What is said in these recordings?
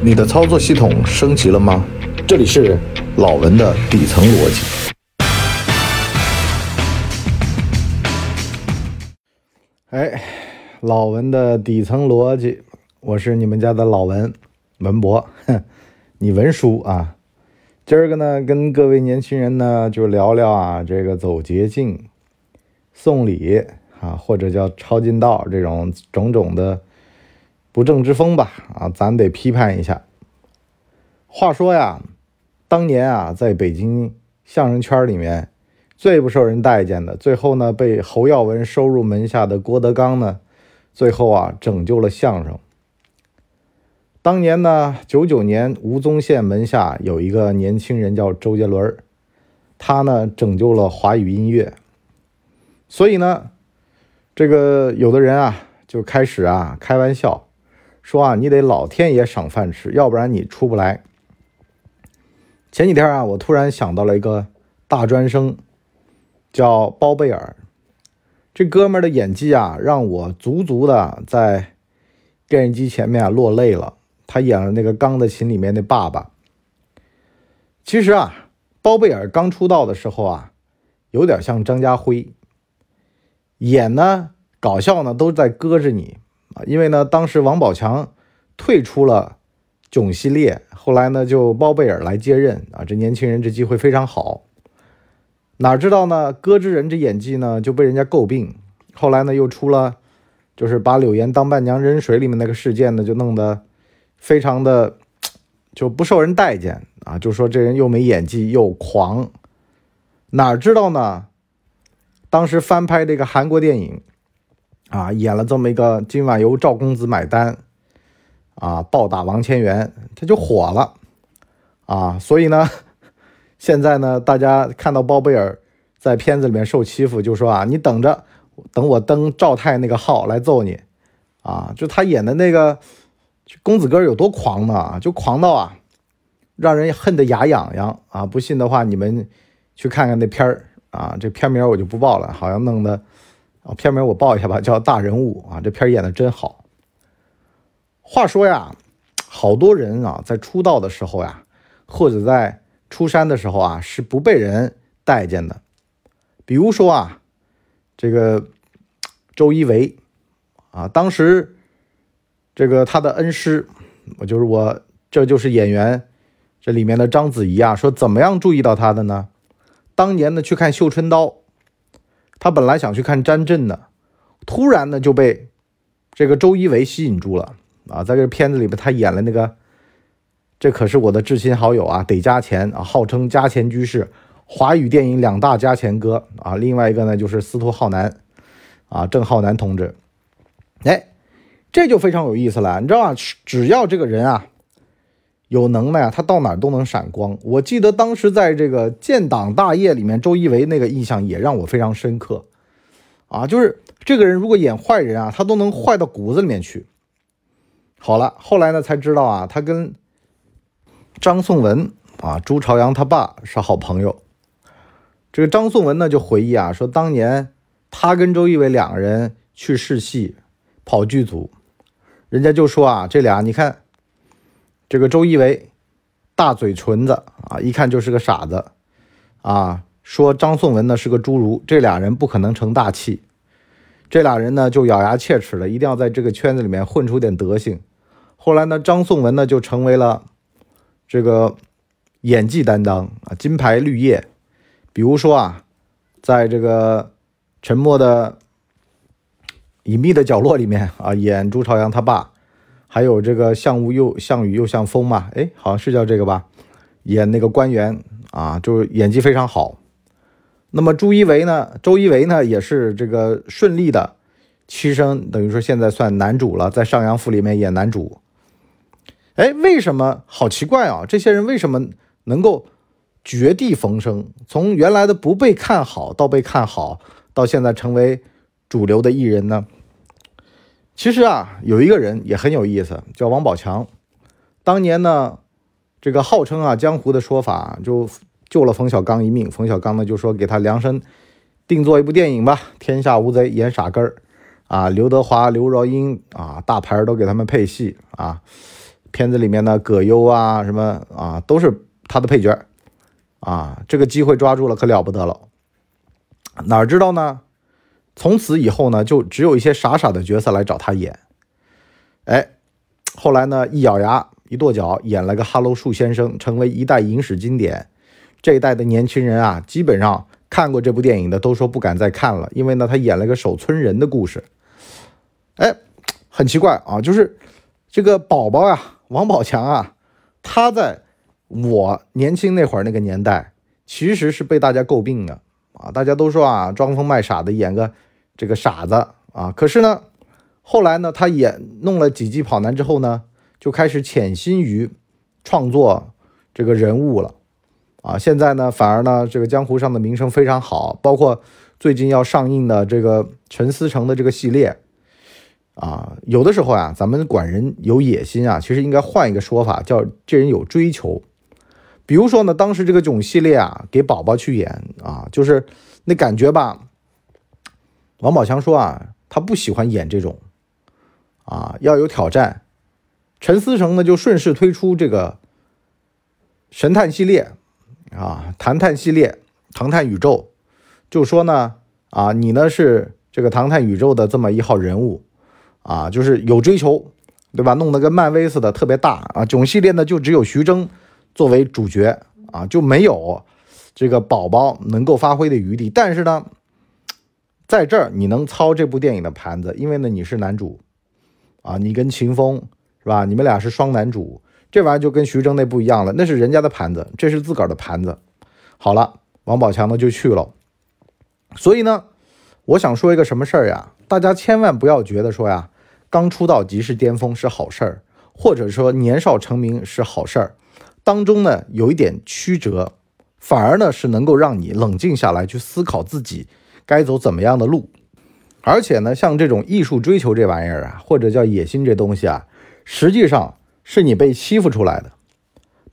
你的操作系统升级了吗？这里是老文的底层逻辑。哎，老文的底层逻辑，我是你们家的老文文博，哼，你文书啊。今儿个呢，跟各位年轻人呢就聊聊啊，这个走捷径、送礼啊，或者叫抄近道这种种种的。不正之风吧，啊，咱得批判一下。话说呀，当年啊，在北京相声圈里面最不受人待见的，最后呢被侯耀文收入门下的郭德纲呢，最后啊拯救了相声。当年呢，九九年吴宗宪门下有一个年轻人叫周杰伦，他呢拯救了华语音乐。所以呢，这个有的人啊就开始啊开玩笑。说啊，你得老天爷赏饭吃，要不然你出不来。前几天啊，我突然想到了一个大专生，叫包贝尔。这哥们儿的演技啊，让我足足的在电视机前面啊落泪了。他演了那个《钢的琴》里面的爸爸。其实啊，包贝尔刚出道的时候啊，有点像张家辉，演呢搞笑呢都在搁着你。因为呢，当时王宝强退出了囧系列，后来呢，就包贝尔来接任啊。这年轻人这机会非常好，哪知道呢，歌之人这演技呢就被人家诟病。后来呢，又出了就是把柳岩当伴娘扔水里面那个事件呢，就弄得非常的就不受人待见啊。就说这人又没演技又狂，哪知道呢，当时翻拍这个韩国电影。啊，演了这么一个今晚由赵公子买单，啊，暴打王千源，他就火了，啊，所以呢，现在呢，大家看到包贝尔在片子里面受欺负，就说啊，你等着，等我登赵太那个号来揍你，啊，就他演的那个公子哥有多狂呢？就狂到啊，让人恨得牙痒痒啊！不信的话，你们去看看那片儿啊，这片名我就不报了，好像弄得。片名我报一下吧，叫《大人物》啊，这片演的真好。话说呀，好多人啊，在出道的时候呀，或者在出山的时候啊，是不被人待见的。比如说啊，这个周一围啊，当时这个他的恩师，我就是我，这就是演员这里面的章子怡啊，说怎么样注意到他的呢？当年呢，去看《绣春刀》。他本来想去看詹震的，突然呢就被这个周一围吸引住了啊！在这个片子里面，他演了那个，这可是我的至亲好友啊，得加钱啊，号称加钱居士，华语电影两大加钱哥啊。另外一个呢就是司徒浩南啊，郑浩南同志。哎，这就非常有意思了，你知道吗？只要这个人啊。有能耐啊，他到哪儿都能闪光。我记得当时在这个建党大业里面，周一围那个印象也让我非常深刻啊，就是这个人如果演坏人啊，他都能坏到骨子里面去。好了，后来呢才知道啊，他跟张颂文啊，朱朝阳他爸是好朋友。这个张颂文呢就回忆啊，说当年他跟周一围两个人去试戏，跑剧组，人家就说啊，这俩你看。这个周一围，大嘴唇子啊，一看就是个傻子，啊，说张颂文呢是个侏儒，这俩人不可能成大器，这俩人呢就咬牙切齿的，一定要在这个圈子里面混出点德行。后来呢，张颂文呢就成为了这个演技担当啊，金牌绿叶。比如说啊，在这个沉默的隐秘的角落里面啊，演朱朝阳他爸。还有这个像雾又像雨又像风嘛？哎，好像是叫这个吧？演那个官员啊，就是演技非常好。那么朱一围呢？周一围呢也是这个顺利的栖身，等于说现在算男主了，在《上阳赋》里面演男主。哎，为什么？好奇怪啊！这些人为什么能够绝地逢生，从原来的不被看好到被看好，到现在成为主流的艺人呢？其实啊，有一个人也很有意思，叫王宝强。当年呢，这个号称啊江湖的说法，就救了冯小刚一命。冯小刚呢就说给他量身定做一部电影吧，《天下无贼》演傻根儿啊，刘德华、刘若英啊，大牌都给他们配戏啊。片子里面呢葛优啊什么啊都是他的配角啊，这个机会抓住了可了不得了。哪知道呢？从此以后呢，就只有一些傻傻的角色来找他演。哎，后来呢，一咬牙一跺脚，演了个《哈喽树先生》，成为一代影史经典。这一代的年轻人啊，基本上看过这部电影的都说不敢再看了，因为呢，他演了个守村人的故事。哎，很奇怪啊，就是这个宝宝呀，王宝强啊，他在我年轻那会儿那个年代，其实是被大家诟病的啊，大家都说啊，装疯卖傻的演个。这个傻子啊，可是呢，后来呢，他演弄了几季跑男之后呢，就开始潜心于创作这个人物了啊。现在呢，反而呢，这个江湖上的名声非常好，包括最近要上映的这个陈思诚的这个系列啊。有的时候啊，咱们管人有野心啊，其实应该换一个说法，叫这人有追求。比如说呢，当时这个囧系列啊，给宝宝去演啊，就是那感觉吧。王宝强说啊，他不喜欢演这种，啊，要有挑战。陈思诚呢，就顺势推出这个神探系列，啊，唐探系列，唐探宇宙，就说呢，啊，你呢是这个唐探宇宙的这么一号人物，啊，就是有追求，对吧？弄得跟漫威似的，特别大啊。囧系列呢，就只有徐峥作为主角，啊，就没有这个宝宝能够发挥的余地。但是呢。在这儿你能操这部电影的盘子，因为呢你是男主，啊，你跟秦风是吧？你们俩是双男主，这玩意儿就跟徐峥那不一样了，那是人家的盘子，这是自个儿的盘子。好了，王宝强呢就去了。所以呢，我想说一个什么事儿呀？大家千万不要觉得说呀，刚出道即是巅峰是好事儿，或者说年少成名是好事儿，当中呢有一点曲折，反而呢是能够让你冷静下来去思考自己。该走怎么样的路？而且呢，像这种艺术追求这玩意儿啊，或者叫野心这东西啊，实际上是你被欺负出来的。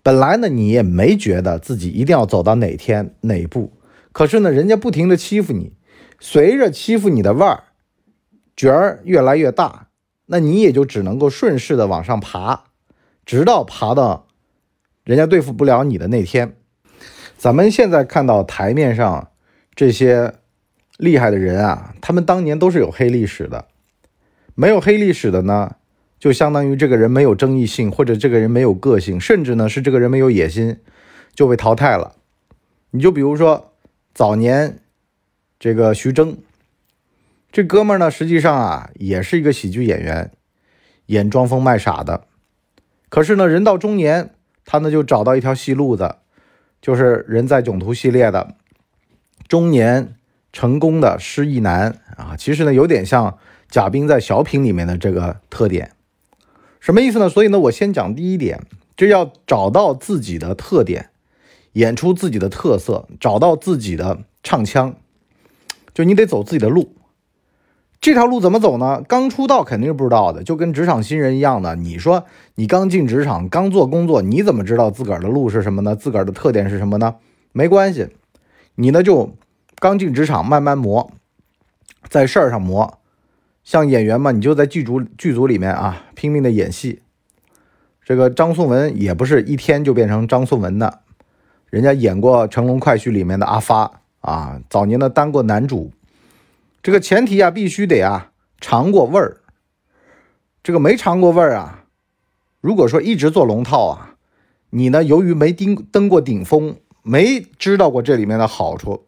本来呢，你也没觉得自己一定要走到哪天哪步，可是呢，人家不停的欺负你，随着欺负你的腕儿角儿越来越大，那你也就只能够顺势的往上爬，直到爬到人家对付不了你的那天。咱们现在看到台面上这些。厉害的人啊，他们当年都是有黑历史的。没有黑历史的呢，就相当于这个人没有争议性，或者这个人没有个性，甚至呢是这个人没有野心，就被淘汰了。你就比如说早年这个徐峥，这哥们儿呢，实际上啊也是一个喜剧演员，演装疯卖傻的。可是呢，人到中年，他呢就找到一条戏路子，就是人在囧途系列的中年。成功的失意男啊，其实呢有点像贾冰在小品里面的这个特点，什么意思呢？所以呢，我先讲第一点，就要找到自己的特点，演出自己的特色，找到自己的唱腔，就你得走自己的路。这条路怎么走呢？刚出道肯定是不知道的，就跟职场新人一样的。你说你刚进职场，刚做工作，你怎么知道自个儿的路是什么呢？自个儿的特点是什么呢？没关系，你呢就。刚进职场，慢慢磨，在事儿上磨。像演员嘛，你就在剧组剧组里面啊，拼命的演戏。这个张颂文也不是一天就变成张颂文的，人家演过《乘龙快婿》里面的阿发啊，早年的当过男主。这个前提啊，必须得啊尝过味儿。这个没尝过味儿啊，如果说一直做龙套啊，你呢由于没登登过顶峰，没知道过这里面的好处。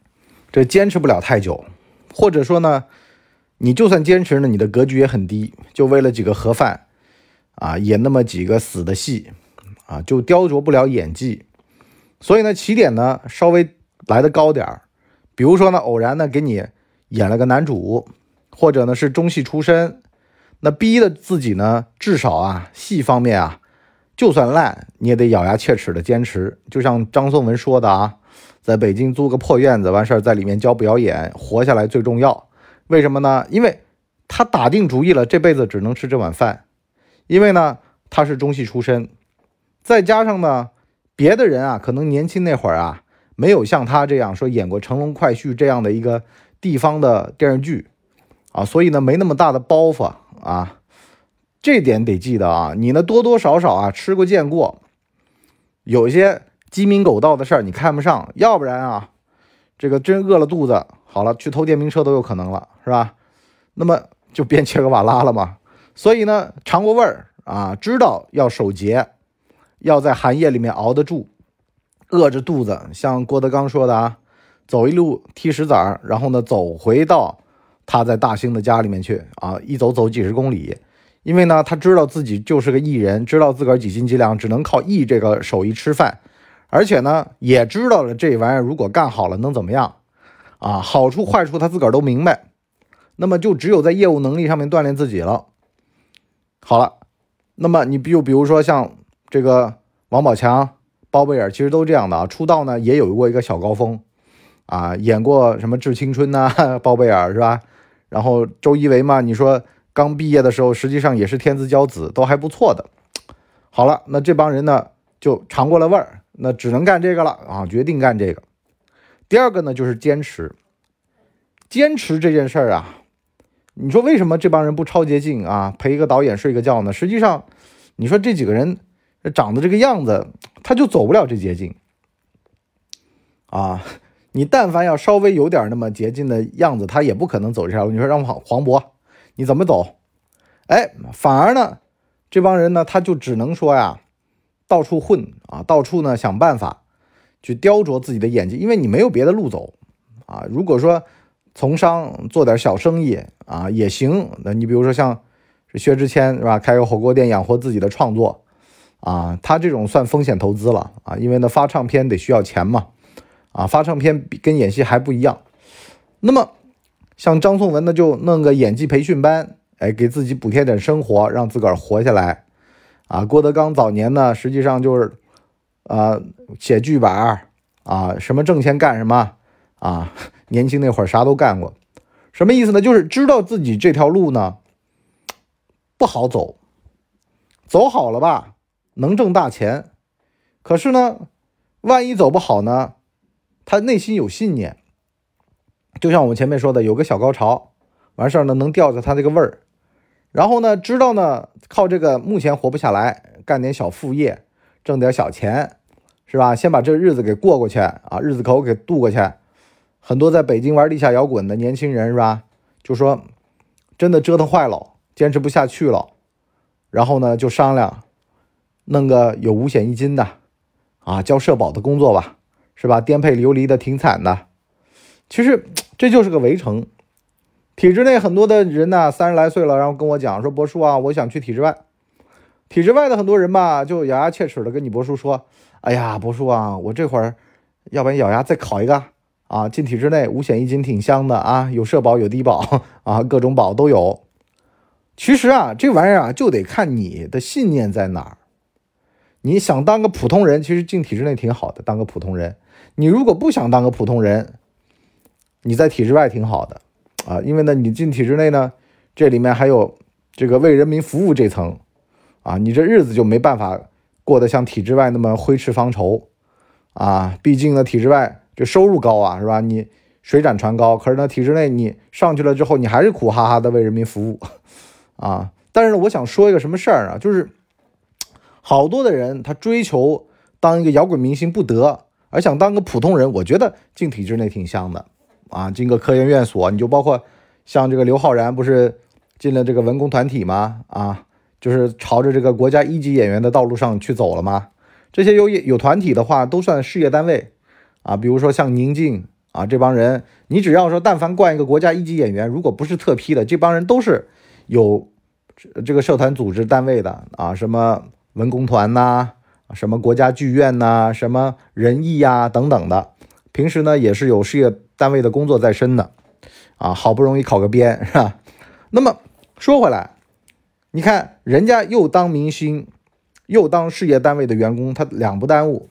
这坚持不了太久，或者说呢，你就算坚持呢，你的格局也很低，就为了几个盒饭啊，演那么几个死的戏啊，就雕琢不了演技。所以呢，起点呢稍微来的高点儿，比如说呢，偶然呢给你演了个男主，或者呢是中戏出身，那逼的自己呢，至少啊戏方面啊，就算烂你也得咬牙切齿的坚持。就像张颂文说的啊。在北京租个破院子，完事儿在里面教表演，活下来最重要。为什么呢？因为他打定主意了，这辈子只能吃这碗饭。因为呢，他是中戏出身，再加上呢，别的人啊，可能年轻那会儿啊，没有像他这样说演过《乘龙快婿》这样的一个地方的电视剧啊，所以呢，没那么大的包袱啊。这点得记得啊，你呢多多少少啊吃过见过，有些鸡鸣狗盗的事儿你看不上，要不然啊，这个真饿了肚子，好了去偷电瓶车都有可能了，是吧？那么就变切格瓦拉了嘛。所以呢，尝过味儿啊，知道要守节，要在寒夜里面熬得住，饿着肚子，像郭德纲说的啊，走一路踢石子儿，然后呢走回到他在大兴的家里面去啊，一走走几十公里。因为呢，他知道自己就是个艺人，知道自个儿几斤几两，只能靠艺这个手艺吃饭，而且呢，也知道了这玩意儿如果干好了能怎么样，啊，好处坏处他自个儿都明白，那么就只有在业务能力上面锻炼自己了。好了，那么你比比如说像这个王宝强、包贝尔，其实都这样的啊，出道呢也有过一个小高峰，啊，演过什么《致青春》呐，包贝尔是吧？然后周一围嘛，你说。刚毕业的时候，实际上也是天之骄子，都还不错的。好了，那这帮人呢，就尝过了味儿，那只能干这个了啊，决定干这个。第二个呢，就是坚持。坚持这件事儿啊，你说为什么这帮人不抄捷径啊，陪一个导演睡个觉呢？实际上，你说这几个人长得这个样子，他就走不了这捷径啊。你但凡要稍微有点那么捷径的样子，他也不可能走这条路。你说让黄黄渤。你怎么走？哎，反而呢，这帮人呢，他就只能说呀，到处混啊，到处呢想办法去雕琢自己的演技，因为你没有别的路走啊。如果说从商做点小生意啊也行，那你比如说像薛之谦是吧，开个火锅店养活自己的创作啊，他这种算风险投资了啊，因为呢发唱片得需要钱嘛啊，发唱片跟演戏还不一样，那么。像张颂文呢，就弄个演技培训班，哎，给自己补贴点生活，让自个儿活下来。啊，郭德纲早年呢，实际上就是，啊，写剧本啊，什么挣钱干什么啊，年轻那会儿啥都干过。什么意思呢？就是知道自己这条路呢不好走，走好了吧，能挣大钱。可是呢，万一走不好呢，他内心有信念。就像我们前面说的，有个小高潮，完事儿呢能吊着他这个味儿，然后呢知道呢靠这个目前活不下来，干点小副业，挣点小钱，是吧？先把这日子给过过去啊，日子口给渡过去。很多在北京玩地下摇滚的年轻人，是吧？就说真的折腾坏了，坚持不下去了，然后呢就商量弄个有五险一金的啊，交社保的工作吧，是吧？颠沛流离的挺惨的，其实。这就是个围城，体制内很多的人呢，三十来岁了，然后跟我讲说：“博叔啊，我想去体制外。”体制外的很多人吧，就咬牙切齿的跟你博叔说：“哎呀，博叔啊，我这会儿要不然咬牙再考一个啊，进体制内五险一金挺香的啊，有社保有低保 啊，各种保都有。”其实啊，这玩意儿啊，就得看你的信念在哪儿。你想当个普通人，其实进体制内挺好的，当个普通人。你如果不想当个普通人，你在体制外挺好的，啊，因为呢，你进体制内呢，这里面还有这个为人民服务这层，啊，你这日子就没办法过得像体制外那么挥斥方遒，啊，毕竟呢，体制外这收入高啊，是吧？你水涨船高，可是呢，体制内你上去了之后，你还是苦哈哈的为人民服务，啊，但是呢，我想说一个什么事儿啊，就是好多的人他追求当一个摇滚明星不得，而想当个普通人，我觉得进体制内挺香的。啊，进个科研院所，你就包括像这个刘昊然，不是进了这个文工团体吗？啊，就是朝着这个国家一级演员的道路上去走了吗？这些有有团体的话，都算事业单位啊。比如说像宁静啊这帮人，你只要说但凡冠一个国家一级演员，如果不是特批的，这帮人都是有这个社团组织单位的啊，什么文工团呐，什么国家剧院呐，什么仁义呀等等的。平时呢也是有事业单位的工作在身呢，啊，好不容易考个编 是吧？那么说回来，你看人家又当明星，又当事业单位的员工，他两不耽误。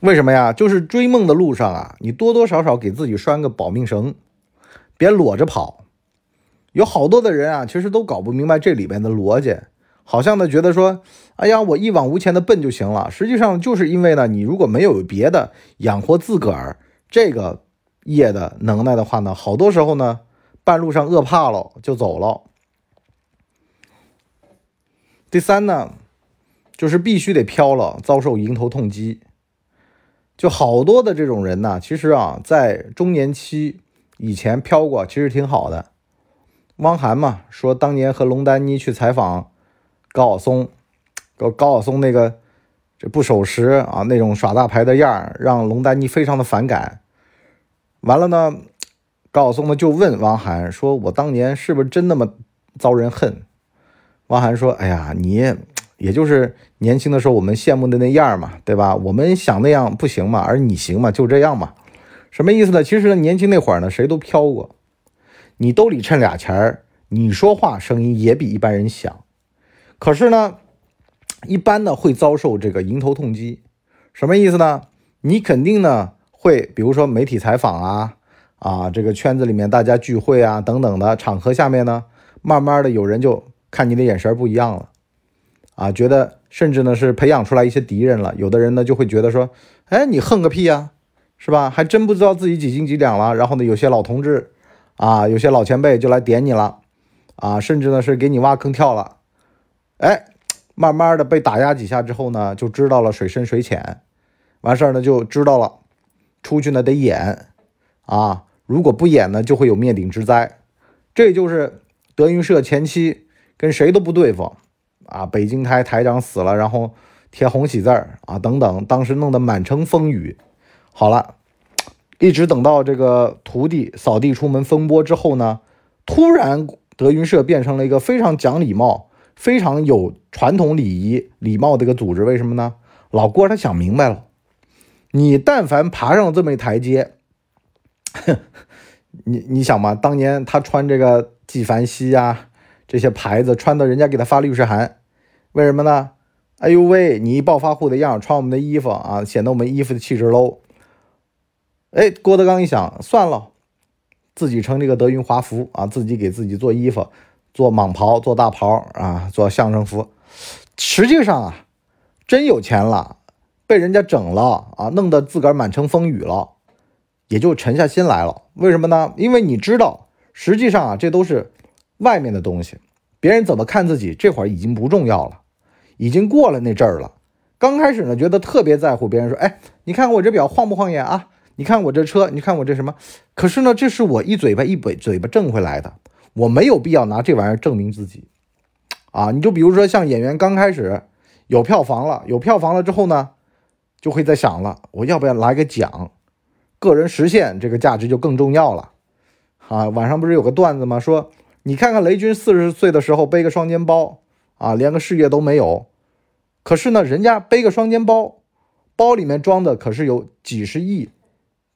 为什么呀？就是追梦的路上啊，你多多少少给自己拴个保命绳，别裸着跑。有好多的人啊，其实都搞不明白这里边的逻辑。好像呢，觉得说，哎呀，我一往无前的奔就行了。实际上就是因为呢，你如果没有别的养活自个儿这个业的能耐的话呢，好多时候呢，半路上饿怕了就走了。第三呢，就是必须得飘了，遭受迎头痛击。就好多的这种人呢，其实啊，在中年期以前飘过，其实挺好的。汪涵嘛，说当年和龙丹妮去采访高晓松，高高晓松那个这不守时啊，那种耍大牌的样儿，让龙丹妮非常的反感。完了呢，高晓松呢就问汪涵说：“我当年是不是真那么遭人恨？”汪涵说：“哎呀，你也就是年轻的时候我们羡慕的那样嘛，对吧？我们想那样不行嘛，而你行嘛，就这样嘛。什么意思呢？其实年轻那会儿呢，谁都飘过。”你兜里趁俩钱儿，你说话声音也比一般人响，可是呢，一般呢会遭受这个迎头痛击，什么意思呢？你肯定呢会，比如说媒体采访啊，啊这个圈子里面大家聚会啊等等的场合下面呢，慢慢的有人就看你的眼神不一样了，啊，觉得甚至呢是培养出来一些敌人了，有的人呢就会觉得说，哎，你横个屁呀，是吧？还真不知道自己几斤几两了。然后呢，有些老同志。啊，有些老前辈就来点你了，啊，甚至呢是给你挖坑跳了，哎，慢慢的被打压几下之后呢，就知道了水深水浅，完事儿呢就知道了，出去呢得演，啊，如果不演呢就会有灭顶之灾，这就是德云社前期跟谁都不对付，啊，北京台台长死了，然后贴红喜字儿啊等等，当时弄得满城风雨，好了。一直等到这个徒弟扫地出门风波之后呢，突然德云社变成了一个非常讲礼貌、非常有传统礼仪、礼貌的一个组织。为什么呢？老郭他想明白了，你但凡爬上这么一台阶，你你想嘛，当年他穿这个纪梵希呀这些牌子，穿的人家给他发律师函，为什么呢？哎呦喂，你一暴发户的样，穿我们的衣服啊，显得我们衣服的气质 low。哎，郭德纲一想，算了，自己成这个德云华服啊，自己给自己做衣服，做蟒袍，做大袍啊，做相声服。实际上啊，真有钱了，被人家整了啊，弄得自个儿满城风雨了，也就沉下心来了。为什么呢？因为你知道，实际上啊，这都是外面的东西，别人怎么看自己，这会儿已经不重要了，已经过了那阵儿了。刚开始呢，觉得特别在乎别人说，哎，你看我这表晃不晃眼啊？你看我这车，你看我这什么？可是呢，这是我一嘴巴一嘴嘴巴挣回来的，我没有必要拿这玩意儿证明自己啊！你就比如说像演员刚开始有票房了，有票房了之后呢，就会在想了，我要不要来个奖？个人实现这个价值就更重要了啊！网上不是有个段子吗？说你看看雷军四十岁的时候背个双肩包啊，连个事业都没有，可是呢，人家背个双肩包，包里面装的可是有几十亿。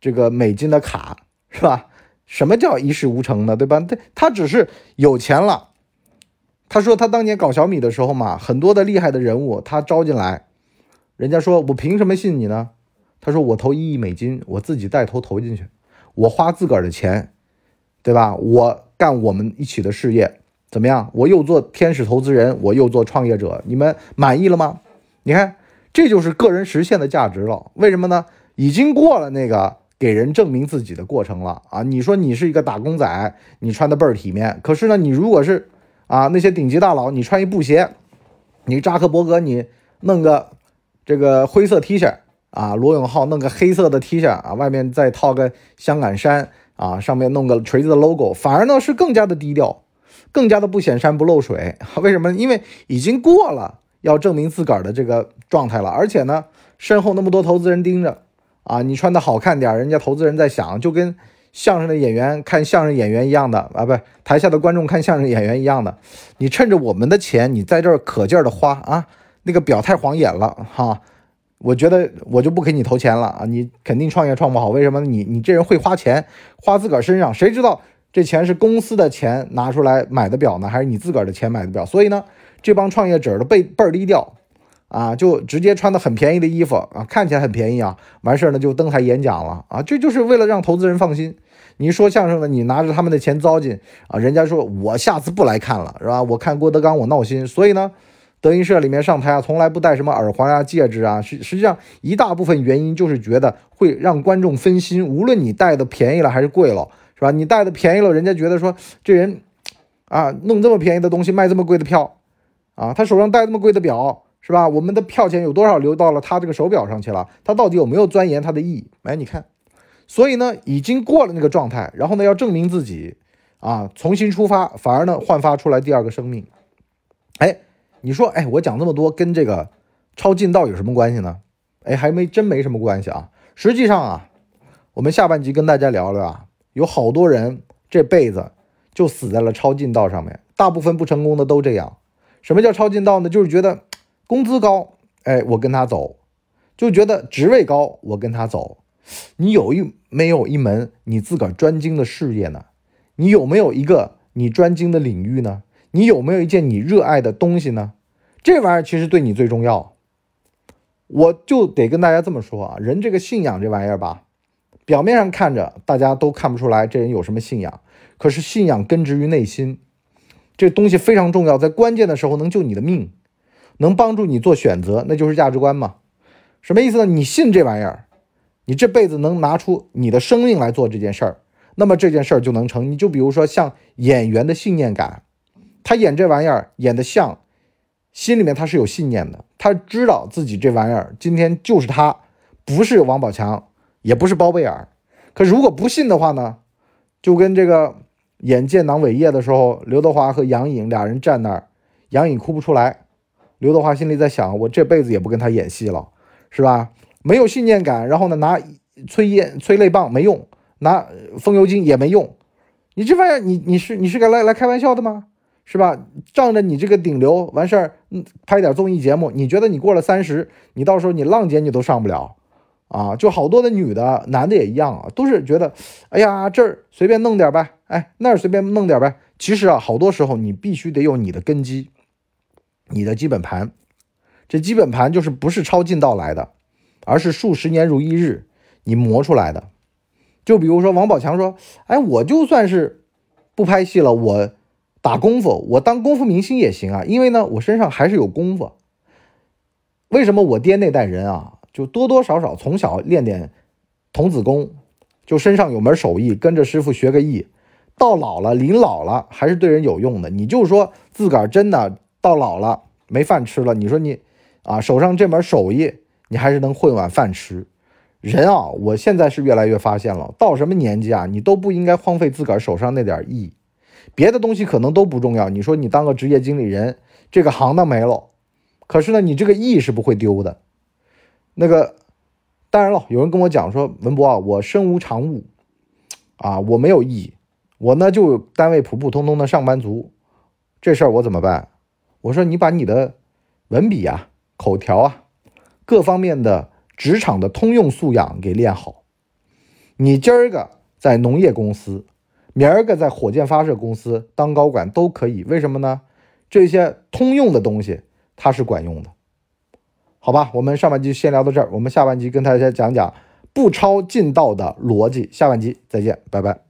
这个美金的卡是吧？什么叫一事无成呢？对吧？他他只是有钱了。他说他当年搞小米的时候嘛，很多的厉害的人物他招进来，人家说我凭什么信你呢？他说我投一亿美金，我自己带头投进去，我花自个儿的钱，对吧？我干我们一起的事业，怎么样？我又做天使投资人，我又做创业者，你们满意了吗？你看，这就是个人实现的价值了。为什么呢？已经过了那个。给人证明自己的过程了啊！你说你是一个打工仔，你穿的倍儿体面。可是呢，你如果是啊那些顶级大佬，你穿一布鞋，你扎克伯格你弄个这个灰色 T 恤啊，罗永浩弄个黑色的 T 恤啊，外面再套个香港衫啊，上面弄个锤子的 logo，反而呢是更加的低调，更加的不显山不漏水。为什么？因为已经过了要证明自个儿的这个状态了，而且呢，身后那么多投资人盯着。啊，你穿的好看点，人家投资人在想，就跟相声的演员看相声演员一样的啊，不，台下的观众看相声演员一样的。你趁着我们的钱，你在这儿可劲儿的花啊，那个表太晃眼了哈。我觉得我就不给你投钱了啊，你肯定创业创不好。为什么？你你这人会花钱，花自个儿身上，谁知道这钱是公司的钱拿出来买的表呢，还是你自个儿的钱买的表？所以呢，这帮创业者都倍倍儿低调。啊，就直接穿的很便宜的衣服啊，看起来很便宜啊，完事儿呢就登台演讲了啊，这就是为了让投资人放心。你说相声的，你拿着他们的钱糟践啊，人家说我下次不来看了，是吧？我看郭德纲我闹心，所以呢，德云社里面上台啊，从来不戴什么耳环啊、戒指啊，实实际上一大部分原因就是觉得会让观众分心，无论你戴的便宜了还是贵了，是吧？你戴的便宜了，人家觉得说这人啊，弄这么便宜的东西卖这么贵的票。啊，他手上戴这么贵的表，是吧？我们的票钱有多少流到了他这个手表上去了？他到底有没有钻研它的意义？哎，你看，所以呢，已经过了那个状态，然后呢，要证明自己啊，重新出发，反而呢，焕发出来第二个生命。哎，你说，哎，我讲这么多，跟这个超近道有什么关系呢？哎，还没真没什么关系啊。实际上啊，我们下半集跟大家聊聊啊，有好多人这辈子就死在了超近道上面，大部分不成功的都这样。什么叫超近道呢？就是觉得工资高，哎，我跟他走；就觉得职位高，我跟他走。你有一没有一门你自个儿专精的事业呢？你有没有一个你专精的领域呢？你有没有一件你热爱的东西呢？这玩意儿其实对你最重要。我就得跟大家这么说啊，人这个信仰这玩意儿吧，表面上看着大家都看不出来这人有什么信仰，可是信仰根植于内心，这东西非常重要，在关键的时候能救你的命，能帮助你做选择，那就是价值观嘛。什么意思呢？你信这玩意儿，你这辈子能拿出你的生命来做这件事儿，那么这件事儿就能成。你就比如说像演员的信念感，他演这玩意儿演的像。心里面他是有信念的，他知道自己这玩意儿今天就是他，不是王宝强，也不是包贝尔。可如果不信的话呢，就跟这个演《剑囊伟业》的时候，刘德华和杨颖俩人站那儿，杨颖哭不出来，刘德华心里在想：我这辈子也不跟他演戏了，是吧？没有信念感，然后呢，拿催烟催泪棒没用，拿风油精也没用。你这玩意儿，你你是你是个来来开玩笑的吗？是吧？仗着你这个顶流完事儿，拍点综艺节目，你觉得你过了三十，你到时候你浪姐你都上不了啊！就好多的女的、男的也一样啊，都是觉得，哎呀，这儿随便弄点呗，哎，那儿随便弄点呗。其实啊，好多时候你必须得有你的根基，你的基本盘。这基本盘就是不是抄近道来的，而是数十年如一日你磨出来的。就比如说王宝强说，哎，我就算是不拍戏了，我。打功夫，我当功夫明星也行啊，因为呢，我身上还是有功夫。为什么我爹那代人啊，就多多少少从小练点童子功，就身上有门手艺，跟着师傅学个艺，到老了临老了还是对人有用的。你就说自个儿真的到老了没饭吃了，你说你啊手上这门手艺，你还是能混碗饭吃。人啊，我现在是越来越发现了，到什么年纪啊，你都不应该荒废自个儿手上那点艺。别的东西可能都不重要。你说你当个职业经理人，这个行当没了，可是呢，你这个艺是不会丢的。那个，当然了，有人跟我讲说，文博啊，我身无长物，啊，我没有艺，我呢就单位普普通通的上班族，这事儿我怎么办？我说你把你的文笔啊、口条啊，各方面的职场的通用素养给练好。你今儿个在农业公司。明儿个在火箭发射公司当高管都可以，为什么呢？这些通用的东西它是管用的，好吧？我们上半集先聊到这儿，我们下半集跟大家讲讲不超近道的逻辑。下半集再见，拜拜。